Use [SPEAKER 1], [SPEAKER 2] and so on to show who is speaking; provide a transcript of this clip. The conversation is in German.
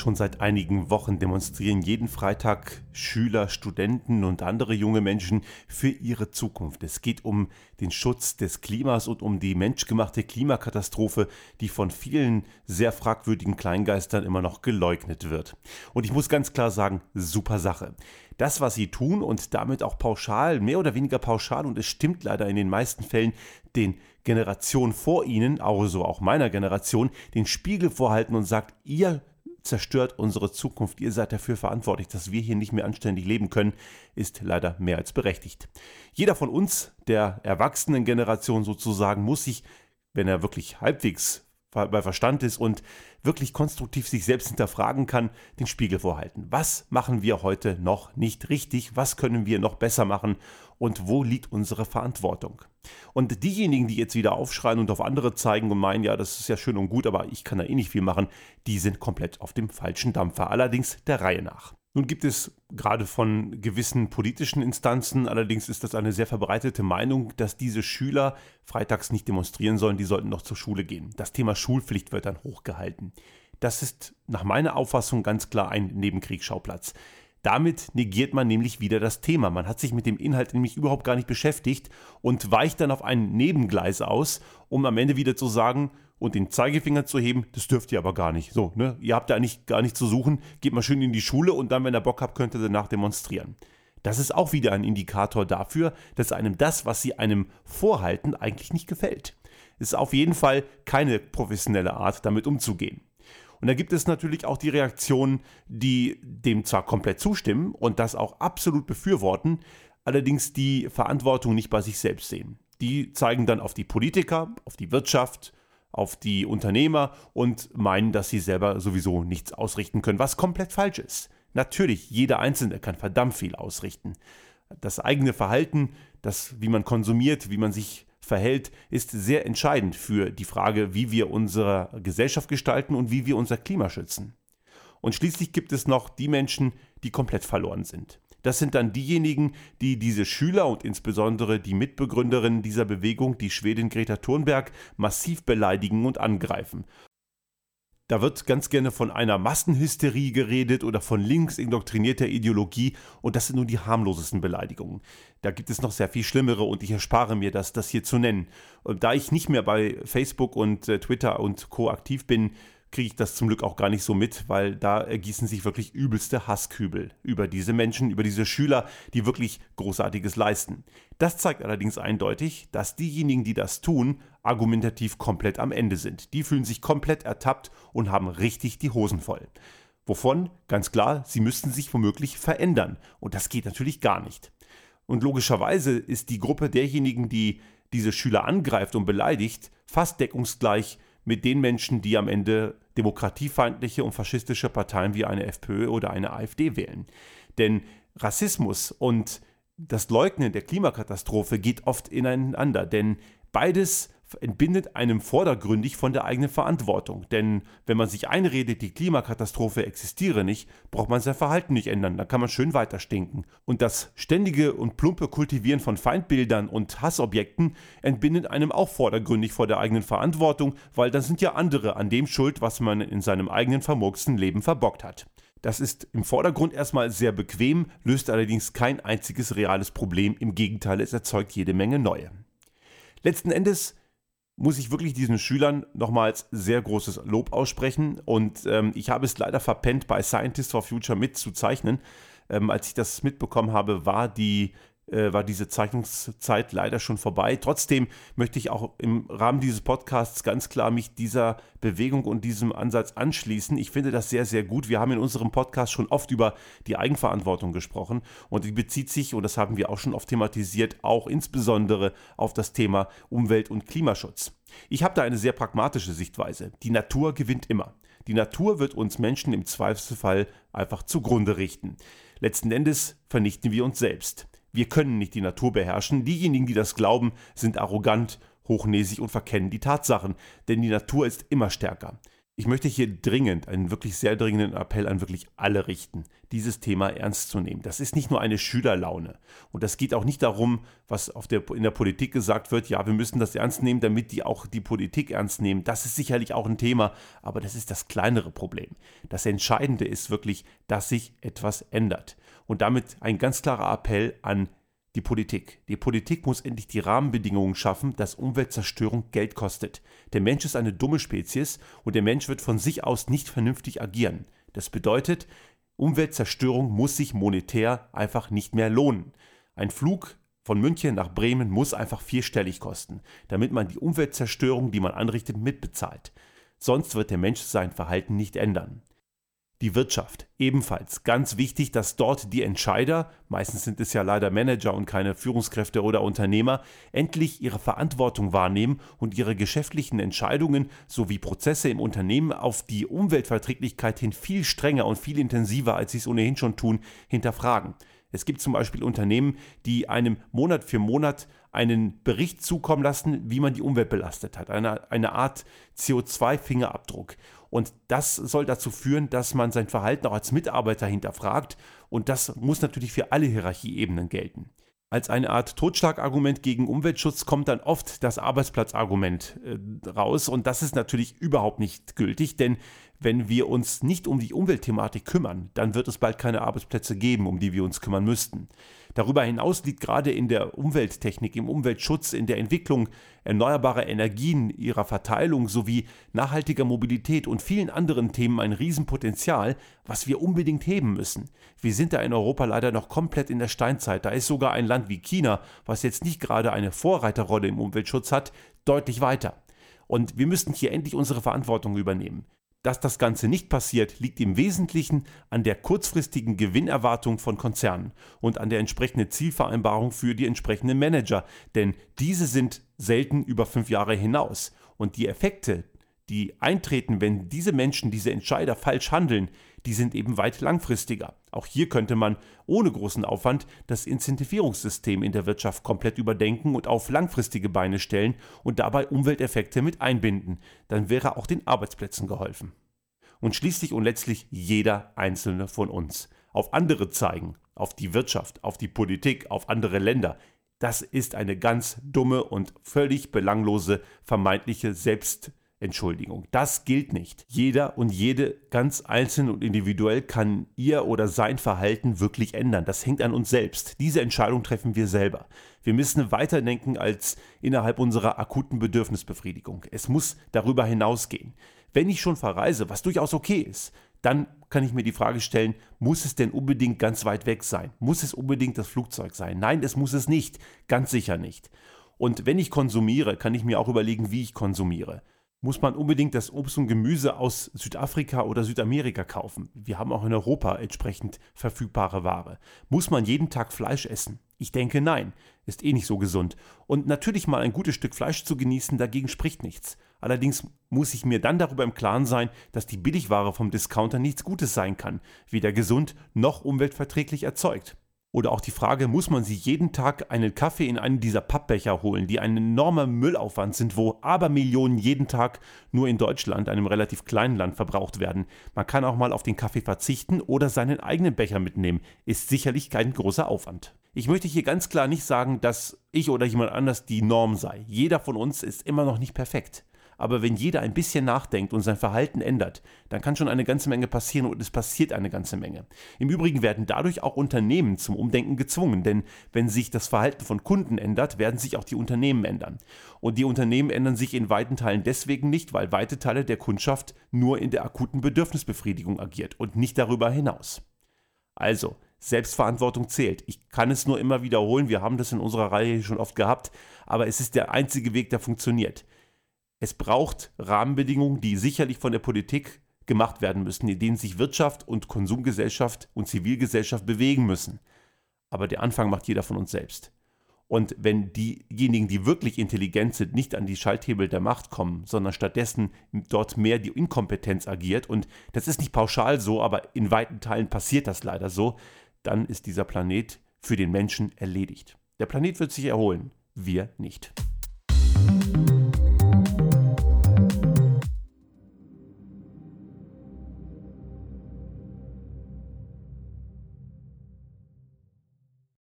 [SPEAKER 1] Schon seit einigen Wochen demonstrieren jeden Freitag Schüler, Studenten und andere junge Menschen für ihre Zukunft. Es geht um den Schutz des Klimas und um die menschgemachte Klimakatastrophe, die von vielen sehr fragwürdigen Kleingeistern immer noch geleugnet wird. Und ich muss ganz klar sagen, super Sache. Das, was sie tun und damit auch pauschal, mehr oder weniger pauschal, und es stimmt leider in den meisten Fällen, den Generationen vor ihnen, also auch meiner Generation, den Spiegel vorhalten und sagt, ihr zerstört unsere Zukunft. Ihr seid dafür verantwortlich, dass wir hier nicht mehr anständig leben können, ist leider mehr als berechtigt. Jeder von uns, der erwachsenen Generation sozusagen, muss sich, wenn er wirklich halbwegs bei Verstand ist und wirklich konstruktiv sich selbst hinterfragen kann, den Spiegel vorhalten. Was machen wir heute noch nicht richtig? Was können wir noch besser machen? Und wo liegt unsere Verantwortung? Und diejenigen, die jetzt wieder aufschreien und auf andere zeigen und meinen, ja, das ist ja schön und gut, aber ich kann da eh nicht viel machen, die sind komplett auf dem falschen Dampfer. Allerdings der Reihe nach. Nun gibt es gerade von gewissen politischen Instanzen, allerdings ist das eine sehr verbreitete Meinung, dass diese Schüler freitags nicht demonstrieren sollen, die sollten noch zur Schule gehen. Das Thema Schulpflicht wird dann hochgehalten. Das ist nach meiner Auffassung ganz klar ein Nebenkriegsschauplatz. Damit negiert man nämlich wieder das Thema. Man hat sich mit dem Inhalt nämlich überhaupt gar nicht beschäftigt und weicht dann auf ein Nebengleis aus, um am Ende wieder zu sagen, und den Zeigefinger zu heben, das dürft ihr aber gar nicht. So, ne? Ihr habt da eigentlich gar nicht zu suchen, geht mal schön in die Schule und dann, wenn ihr Bock habt, könnt ihr danach demonstrieren. Das ist auch wieder ein Indikator dafür, dass einem das, was sie einem vorhalten, eigentlich nicht gefällt. Ist auf jeden Fall keine professionelle Art, damit umzugehen. Und da gibt es natürlich auch die Reaktionen, die dem zwar komplett zustimmen und das auch absolut befürworten, allerdings die Verantwortung nicht bei sich selbst sehen. Die zeigen dann auf die Politiker, auf die Wirtschaft, auf die Unternehmer und meinen, dass sie selber sowieso nichts ausrichten können, was komplett falsch ist. Natürlich, jeder Einzelne kann verdammt viel ausrichten. Das eigene Verhalten, das, wie man konsumiert, wie man sich verhält, ist sehr entscheidend für die Frage, wie wir unsere Gesellschaft gestalten und wie wir unser Klima schützen. Und schließlich gibt es noch die Menschen, die komplett verloren sind. Das sind dann diejenigen, die diese Schüler und insbesondere die Mitbegründerin dieser Bewegung, die Schwedin Greta Thunberg, massiv beleidigen und angreifen. Da wird ganz gerne von einer Massenhysterie geredet oder von links indoktrinierter Ideologie und das sind nur die harmlosesten Beleidigungen. Da gibt es noch sehr viel schlimmere und ich erspare mir das, das hier zu nennen. Und da ich nicht mehr bei Facebook und äh, Twitter und Co. aktiv bin, kriege ich das zum Glück auch gar nicht so mit, weil da ergießen sich wirklich übelste Hasskübel über diese Menschen, über diese Schüler, die wirklich Großartiges leisten. Das zeigt allerdings eindeutig, dass diejenigen, die das tun, argumentativ komplett am Ende sind. Die fühlen sich komplett ertappt und haben richtig die Hosen voll. Wovon? Ganz klar, sie müssten sich womöglich verändern. Und das geht natürlich gar nicht. Und logischerweise ist die Gruppe derjenigen, die diese Schüler angreift und beleidigt, fast deckungsgleich mit den Menschen, die am Ende demokratiefeindliche und faschistische Parteien wie eine FPÖ oder eine AfD wählen. Denn Rassismus und das Leugnen der Klimakatastrophe geht oft ineinander, denn beides entbindet einem vordergründig von der eigenen Verantwortung. Denn wenn man sich einredet, die Klimakatastrophe existiere nicht, braucht man sein Verhalten nicht ändern. Dann kann man schön weiter stinken. Und das ständige und plumpe Kultivieren von Feindbildern und Hassobjekten entbindet einem auch vordergründig vor der eigenen Verantwortung, weil dann sind ja andere an dem schuld, was man in seinem eigenen vermurksten Leben verbockt hat. Das ist im Vordergrund erstmal sehr bequem, löst allerdings kein einziges reales Problem. Im Gegenteil, es erzeugt jede Menge neue. Letzten Endes muss ich wirklich diesen Schülern nochmals sehr großes Lob aussprechen. Und ähm, ich habe es leider verpennt, bei Scientists for Future mitzuzeichnen. Ähm, als ich das mitbekommen habe, war die äh, war diese Zeichnungszeit leider schon vorbei. Trotzdem möchte ich auch im Rahmen dieses Podcasts ganz klar mich dieser Bewegung und diesem Ansatz anschließen. Ich finde das sehr, sehr gut. Wir haben in unserem Podcast schon oft über die Eigenverantwortung gesprochen und die bezieht sich, und das haben wir auch schon oft thematisiert, auch insbesondere auf das Thema Umwelt- und Klimaschutz. Ich habe da eine sehr pragmatische Sichtweise. Die Natur gewinnt immer. Die Natur wird uns Menschen im Zweifelsfall einfach zugrunde richten. Letzten Endes vernichten wir uns selbst. Wir können nicht die Natur beherrschen. Diejenigen, die das glauben, sind arrogant, hochnäsig und verkennen die Tatsachen, denn die Natur ist immer stärker. Ich möchte hier dringend einen wirklich sehr dringenden Appell an wirklich alle richten, dieses Thema ernst zu nehmen. Das ist nicht nur eine Schülerlaune. Und das geht auch nicht darum, was der, in der Politik gesagt wird, ja, wir müssen das ernst nehmen, damit die auch die Politik ernst nehmen. Das ist sicherlich auch ein Thema, aber das ist das kleinere Problem. Das Entscheidende ist wirklich, dass sich etwas ändert. Und damit ein ganz klarer Appell an die Politik. Die Politik muss endlich die Rahmenbedingungen schaffen, dass Umweltzerstörung Geld kostet. Der Mensch ist eine dumme Spezies und der Mensch wird von sich aus nicht vernünftig agieren. Das bedeutet, Umweltzerstörung muss sich monetär einfach nicht mehr lohnen. Ein Flug von München nach Bremen muss einfach vierstellig kosten, damit man die Umweltzerstörung, die man anrichtet, mitbezahlt. Sonst wird der Mensch sein Verhalten nicht ändern. Die Wirtschaft ebenfalls ganz wichtig, dass dort die Entscheider, meistens sind es ja leider Manager und keine Führungskräfte oder Unternehmer, endlich ihre Verantwortung wahrnehmen und ihre geschäftlichen Entscheidungen sowie Prozesse im Unternehmen auf die Umweltverträglichkeit hin viel strenger und viel intensiver, als sie es ohnehin schon tun, hinterfragen. Es gibt zum Beispiel Unternehmen, die einem Monat für Monat einen Bericht zukommen lassen, wie man die Umwelt belastet hat. Eine, eine Art CO2-Fingerabdruck. Und das soll dazu führen, dass man sein Verhalten auch als Mitarbeiter hinterfragt. Und das muss natürlich für alle Hierarchieebenen gelten. Als eine Art Totschlagargument gegen Umweltschutz kommt dann oft das Arbeitsplatzargument äh, raus und das ist natürlich überhaupt nicht gültig, denn wenn wir uns nicht um die Umweltthematik kümmern, dann wird es bald keine Arbeitsplätze geben, um die wir uns kümmern müssten. Darüber hinaus liegt gerade in der Umwelttechnik, im Umweltschutz, in der Entwicklung erneuerbarer Energien, ihrer Verteilung sowie nachhaltiger Mobilität und vielen anderen Themen ein Riesenpotenzial, was wir unbedingt heben müssen. Wir sind da in Europa leider noch komplett in der Steinzeit. Da ist sogar ein Land wie China, was jetzt nicht gerade eine Vorreiterrolle im Umweltschutz hat, deutlich weiter. Und wir müssten hier endlich unsere Verantwortung übernehmen. Dass das Ganze nicht passiert, liegt im Wesentlichen an der kurzfristigen Gewinnerwartung von Konzernen und an der entsprechenden Zielvereinbarung für die entsprechenden Manager, denn diese sind selten über fünf Jahre hinaus. Und die Effekte, die eintreten, wenn diese Menschen, diese Entscheider falsch handeln, die sind eben weit langfristiger. Auch hier könnte man ohne großen Aufwand das Incentivierungssystem in der Wirtschaft komplett überdenken und auf langfristige Beine stellen und dabei Umwelteffekte mit einbinden. Dann wäre auch den Arbeitsplätzen geholfen. Und schließlich und letztlich jeder einzelne von uns. Auf andere zeigen, auf die Wirtschaft, auf die Politik, auf andere Länder. Das ist eine ganz dumme und völlig belanglose vermeintliche Selbst Entschuldigung. Das gilt nicht. Jeder und jede ganz einzeln und individuell kann ihr oder sein Verhalten wirklich ändern. Das hängt an uns selbst. Diese Entscheidung treffen wir selber. Wir müssen weiterdenken als innerhalb unserer akuten Bedürfnisbefriedigung. Es muss darüber hinausgehen. Wenn ich schon verreise, was durchaus okay ist, dann kann ich mir die Frage stellen, muss es denn unbedingt ganz weit weg sein? Muss es unbedingt das Flugzeug sein? Nein, es muss es nicht. Ganz sicher nicht. Und wenn ich konsumiere, kann ich mir auch überlegen, wie ich konsumiere muss man unbedingt das Obst und Gemüse aus Südafrika oder Südamerika kaufen. Wir haben auch in Europa entsprechend verfügbare Ware. Muss man jeden Tag Fleisch essen? Ich denke nein, ist eh nicht so gesund. Und natürlich mal ein gutes Stück Fleisch zu genießen, dagegen spricht nichts. Allerdings muss ich mir dann darüber im Klaren sein, dass die Billigware vom Discounter nichts Gutes sein kann, weder gesund noch umweltverträglich erzeugt. Oder auch die Frage, muss man sich jeden Tag einen Kaffee in einen dieser Pappbecher holen, die ein enormer Müllaufwand sind, wo Abermillionen jeden Tag nur in Deutschland, einem relativ kleinen Land, verbraucht werden. Man kann auch mal auf den Kaffee verzichten oder seinen eigenen Becher mitnehmen. Ist sicherlich kein großer Aufwand. Ich möchte hier ganz klar nicht sagen, dass ich oder jemand anders die Norm sei. Jeder von uns ist immer noch nicht perfekt. Aber wenn jeder ein bisschen nachdenkt und sein Verhalten ändert, dann kann schon eine ganze Menge passieren und es passiert eine ganze Menge. Im Übrigen werden dadurch auch Unternehmen zum Umdenken gezwungen, denn wenn sich das Verhalten von Kunden ändert, werden sich auch die Unternehmen ändern. Und die Unternehmen ändern sich in weiten Teilen deswegen nicht, weil weite Teile der Kundschaft nur in der akuten Bedürfnisbefriedigung agiert und nicht darüber hinaus. Also, Selbstverantwortung zählt. Ich kann es nur immer wiederholen, wir haben das in unserer Reihe schon oft gehabt, aber es ist der einzige Weg, der funktioniert. Es braucht Rahmenbedingungen, die sicherlich von der Politik gemacht werden müssen, in denen sich Wirtschaft und Konsumgesellschaft und Zivilgesellschaft bewegen müssen. Aber der Anfang macht jeder von uns selbst. Und wenn diejenigen, die wirklich intelligent sind, nicht an die Schalthebel der Macht kommen, sondern stattdessen dort mehr die Inkompetenz agiert, und das ist nicht pauschal so, aber in weiten Teilen passiert das leider so, dann ist dieser Planet für den Menschen erledigt. Der Planet wird sich erholen, wir nicht.